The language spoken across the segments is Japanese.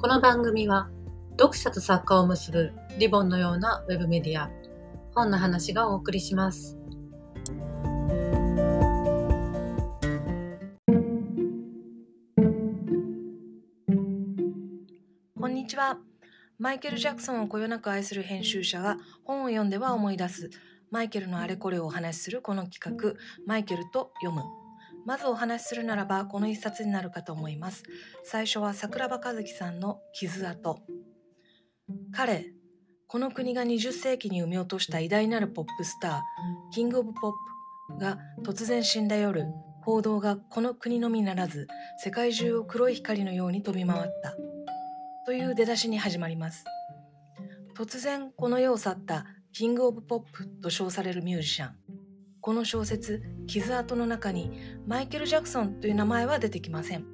この番組は読者と作家を結ぶリボンのようなウェブメディア本の話がお送りします。こんにちは。マイケル・ジャクソンをこよなく愛する編集者が本を読んでは思い出す。マイケルのあれこれをお話しするこの企画マイケルと読む。まずお話しするならばこの一冊になるかと思います。最初は桜庭一樹さんの傷痕。彼この国が20世紀に生み落とした偉大なるポップスターキング・オブ・ポップが突然死んだ夜報道がこの国のみならず世界中を黒い光のように飛び回った。という出だしに始まります。突然この世を去ったキング・オブ・ポップと称されるミュージシャン。この小説「傷跡」の中にマイケル・ジャクソンという名前は出てきません。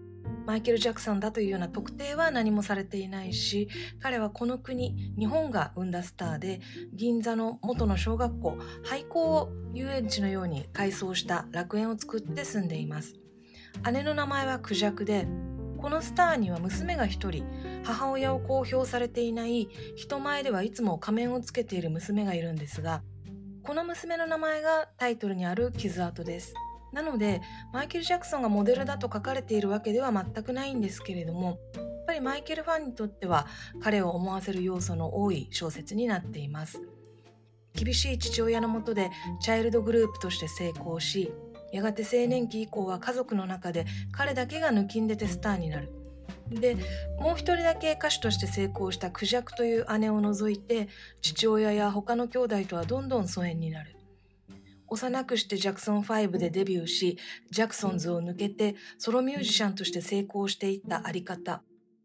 マイケル・ジャクソンだというような特定は何もされていないし彼はこの国日本が生んだスターで銀座の元の小学校廃校を遊園地のように改装した楽園を作って住んでいます。姉の名前はクジャクでこのスターには娘が一人母親を公表されていない人前ではいつも仮面をつけている娘がいるんですがこの娘の名前がタイトルにある傷跡です。なのでマイケル・ジャクソンがモデルだと書かれているわけでは全くないんですけれどもやっぱりマイケルファンにとっては彼を思わせる要素の多い小説になっています。厳しい父親のもとでチャイルドグループとして成功しやがて青年期以降は家族の中で彼だけが抜きんでてスターになる。でもう一人だけ歌手として成功したクジャクという姉を除いて父親や他の兄弟とはどんどん疎遠になる。幼くしてジャクソン5でデビューしジャクソンズを抜けてソロミュージシャンとして成功していったあり方。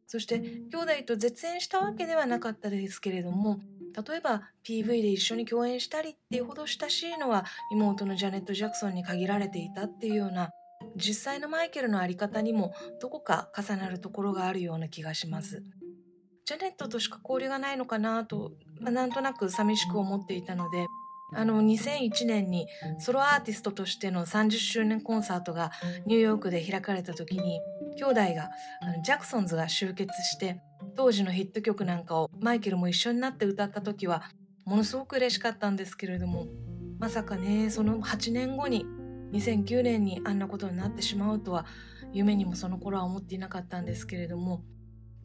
そして兄弟と絶縁したわけではなかったですけれども例えば PV で一緒に共演したりっていうほど親しいのは妹のジャネット・ジャクソンに限られていたっていうような実際のマイケルの在り方にもどこか重なるところがあるような気がします。ジャネットとしか交流がないのかなと、まあ、なんとなく寂しく思っていたので、あの2001年にソロアーティストとしての30周年コンサートがニューヨークで開かれた時に兄弟があのジャクソンズが集結して当時のヒット曲なんかをマイケルも一緒になって歌った時はものすごく嬉しかったんですけれどもまさかねその8年後に2009年にあんなことになってしまうとは夢にもその頃は思っていなかったんですけれども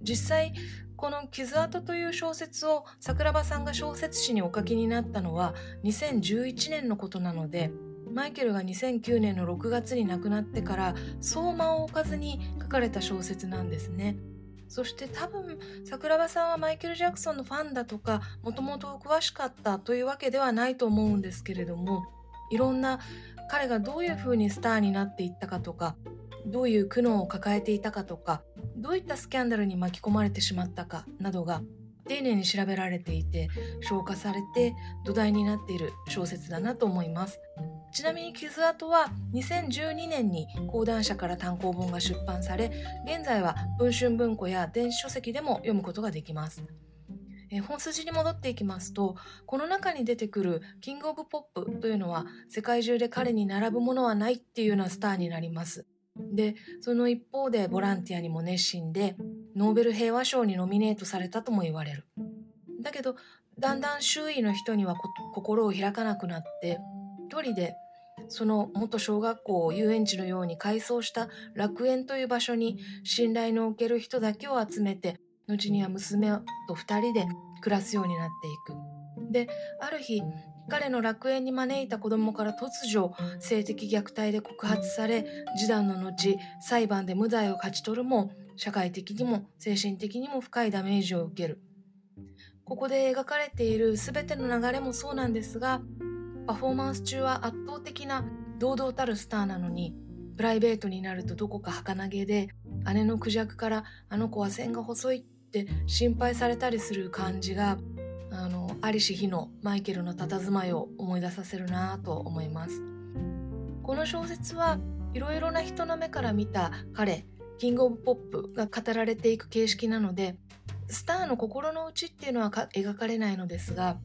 実際この「傷跡」という小説を桜庭さんが小説誌にお書きになったのは2011年のことなのでマイケルが2009年の6月に亡くなってから相馬を置かずに書かれた小説なんですね。そして多分桜庭さんはマイケル・ジャクソンのファンだとかもともと詳しかったというわけではないと思うんですけれどもいろんな彼がどういうふうにスターになっていったかとかどういう苦悩を抱えていたかとかどういったスキャンダルに巻き込まれてしまったかなどが丁寧に調べられていて消化されて土台になっている小説だなと思います。ちなみに傷跡は2012年に講談社から単行本が出版され現在は文春文庫や電子書籍でも読むことができます。え本筋に戻っていきますとこの中に出てくるキング・オブ・ポップというのは世界中で彼に並ぶものはないっていうようなスターになります。でその一方でボランティアにも熱心でノーベル平和賞にノミネートされたとも言われる。だけどだんだん周囲の人には心を開かなくなって一人でその元小学校を遊園地のように改装した楽園という場所に信頼のおける人だけを集めて後には娘と2人で暮らすようになっていく。である日彼の楽園に招いた子供から突如性的虐待で告発され示談の後裁判で無罪を勝ち取るも社会的にも精神的にも深いダメージを受けるここで描かれている全ての流れもそうなんですがパフォーマンス中は圧倒的な堂々たるスターなのにプライベートになるとどこか儚げで姉のクジャクからあの子は線が細いって心配されたりする感じがあのありし日のマイケルの佇まいを思い出させるなと思います。この小説はいろいろな人の目から見た彼キング・オブ・ポップが語られていく形式なのでスターの心の内っていうのは描かれないのですが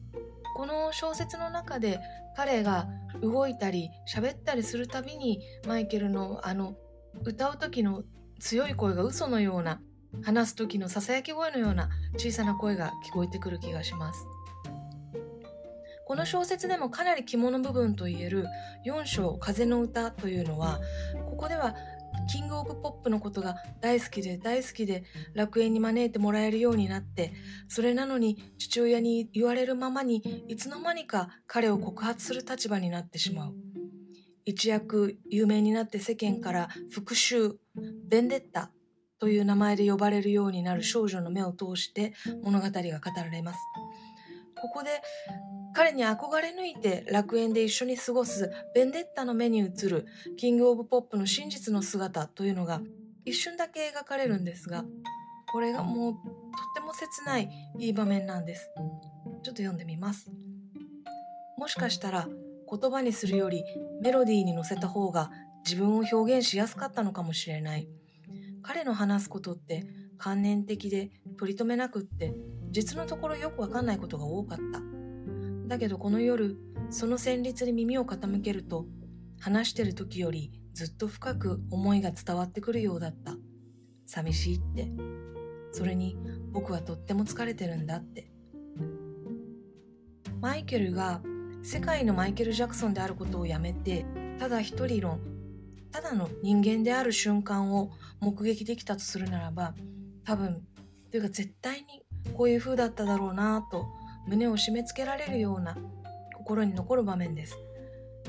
この小説の中で彼が動いたり喋ったりするたびにマイケルのあの歌う時の強い声が嘘のような話す時のささやき声のような小さな声が聞こえてくる気がします。この小説でもかなり肝の部分といえる4章「風の歌」というのはここではキング・オブ・ポップのことが大好きで大好きで楽園に招いてもらえるようになってそれなのに父親に言われるままにいつの間にか彼を告発する立場になってしまう。一躍有名になって世間から復讐ベンデッタという名前で呼ばれるようになる少女の目を通して物語が語られます。ここで彼に憧れ抜いて楽園で一緒に過ごすベンデッタの目に映るキング・オブ・ポップの真実の姿というのが一瞬だけ描かれるんですがこれがもうとっても切ないいい場面なんです。ちょっと読んでみます。もしかしたら言葉にするよりメロディーに乗せた方が自分を表現しやすかったのかもしれない彼の話すことって観念的で取り留めなくって実のところよくわかんないことが多かった。だけどこの夜その旋律に耳を傾けると話してる時よりずっと深く思いが伝わってくるようだった。寂しいって。それに僕はとっても疲れてるんだって。マイケルが世界のマイケル・ジャクソンであることをやめてただ一人のただの人間である瞬間を目撃できたとするならば多分というか絶対にこういう風だっただろうなと胸を締め付けられるような心に残る場面です。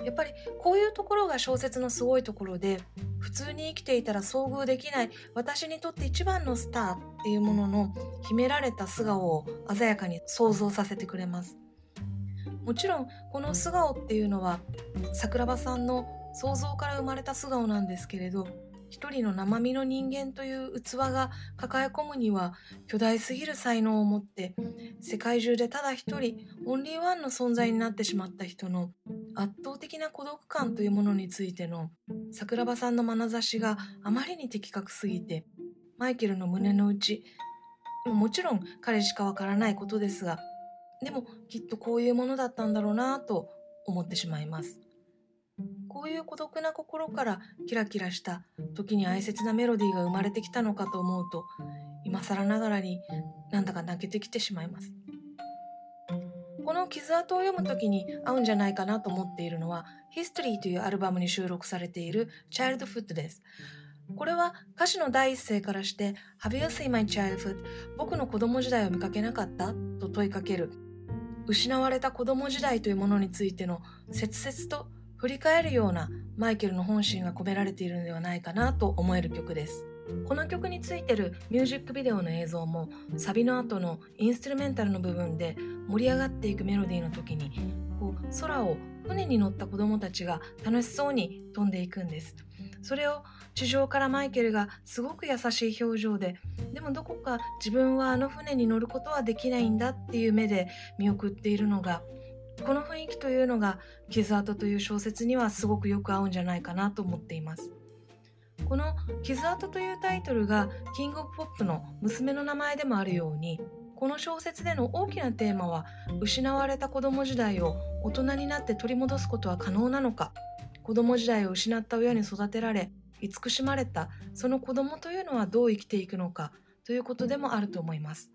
やっぱりこういうところが小説のすごいところで普通に生きていたら遭遇できない私にとって一番のスターっていうものの秘められた素顔を鮮やかに想像させてくれます。もちろんこの素顔っていうのは桜庭さんの想像から生まれた素顔なんですけれど一人の生身の人間という器が抱え込むには巨大すぎる才能を持って世界中でただ一人オンリーワンの存在になってしまった人の圧倒的な孤独感というものについての桜庭さんの眼差しがあまりに的確すぎてマイケルの胸の内もちろん彼しかわからないことですがでもきっとこういうものだったんだろうなと思ってしまいます。こういう孤独な心からキラキラした時に哀切なメロディーが生まれてきたのかと思うと今更ながらになんだか泣けてきてしまいますこの傷跡を読む時に合うんじゃないかなと思っているのは「History」というアルバムに収録されている「Childhood」ですこれは歌詞の第一声からして「Have you seen my childhood? 僕の子供時代を見かけなかった?」と問いかける失われた子供時代というものについての切々と振り返るようなマイケルの本心が込められているのではないかなと思える曲です。この曲についてるミュージックビデオの映像もサビの後のインストゥルメンタルの部分で盛り上がっていくメロディーの時にこう空を船に乗った子供たちが楽しそうに飛んでいくんです。それを地上からマイケルがすごく優しい表情ででもどこか自分はあの船に乗ることはできないんだっていう目で見送っているのがこの雰囲気というのが「傷跡」という小説にはすごくよく合うんじゃないかなと思っています。この「傷跡」というタイトルがキング・オブ・ポップの娘の名前でもあるようにこの小説での大きなテーマは失われた子供時代を大人になって取り戻すことは可能なのか子供時代を失った親に育てられ慈しまれたその子供というのはどう生きていくのかということでもあると思います。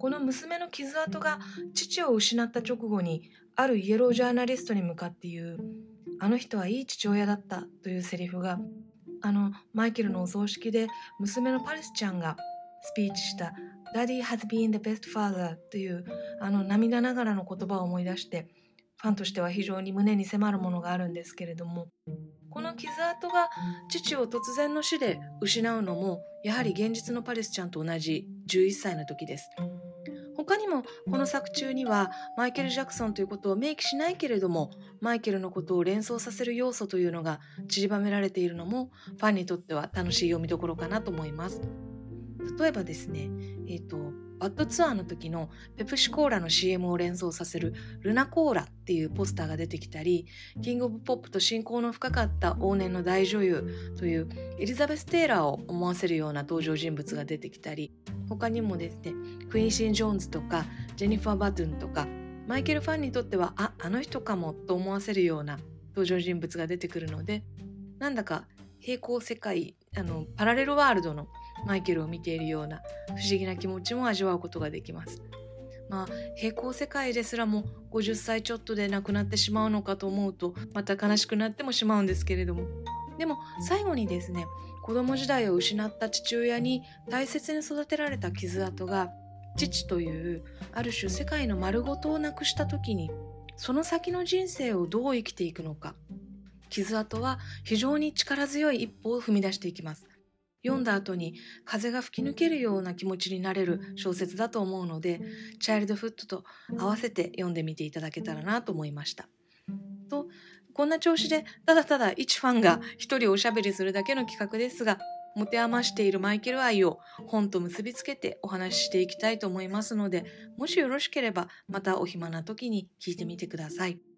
この娘の傷跡が父を失った直後にあるイエロージャーナリストに向かって言う「あの人はいい父親だった」というセリフがあのマイケルのお葬式で娘のパリスちゃんがスピーチした「Daddy has been the best father」というあの涙ながらの言葉を思い出してファンとしては非常に胸に迫るものがあるんですけれどもこの傷跡が父を突然の死で失うのもやはり現実のパリスちゃんと同じ11歳の時です。他にもこの作中にはマイケル・ジャクソンということを明記しないけれどもマイケルのことを連想させる要素というのが散りばめられているのもファンにとっては楽しい読みどころかなと思います。例えばですね、えーと、バッドツアーの時のペプシコーラの CM を連想させるルナコーラっていうポスターが出てきたりキング・オブ・ポップと親交の深かった往年の大女優というエリザベス・テイラーを思わせるような登場人物が出てきたり他にもですねクインシン・ジョーンズとかジェニファー・バトゥンとかマイケルファンにとってはああの人かもと思わせるような登場人物が出てくるのでなんだか平行世界あのパラレルワールドのマイケルを見ているような不思議な気持ちも味わうことができます。まあ、平行世界ですらも50歳ちょっとで亡くなってしまうのかと思うとまた悲しくなってもしまうんですけれども。でも最後にですね子供時代を失った父親に大切に育てられた傷跡が父というある種世界の丸ごとをなくした時にその先の人生をどう生きていくのか。傷跡は非常に力強い一歩を踏み出していきます。読んだ後に風が吹き抜けるような気持ちになれる小説だと思うのでチャイルドフットと合わせて読んでみていただけたらなと思いました。とこんな調子でただただ一ファンが一人おしゃべりするだけの企画ですが持て余しているマイケル愛を本と結びつけてお話ししていきたいと思いますのでもしよろしければまたお暇な時に聞いてみてください。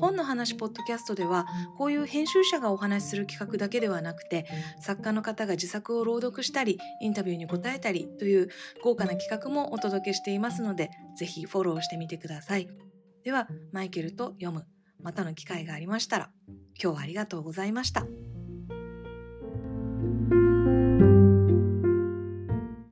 本の話ポッドキャストではこういう編集者がお話しする企画だけではなくて作家の方が自作を朗読したりインタビューに答えたりという豪華な企画もお届けしていますのでぜひフォローしてみてくださいではマイケルと読むまたの機会がありましたら今日はありがとうございました。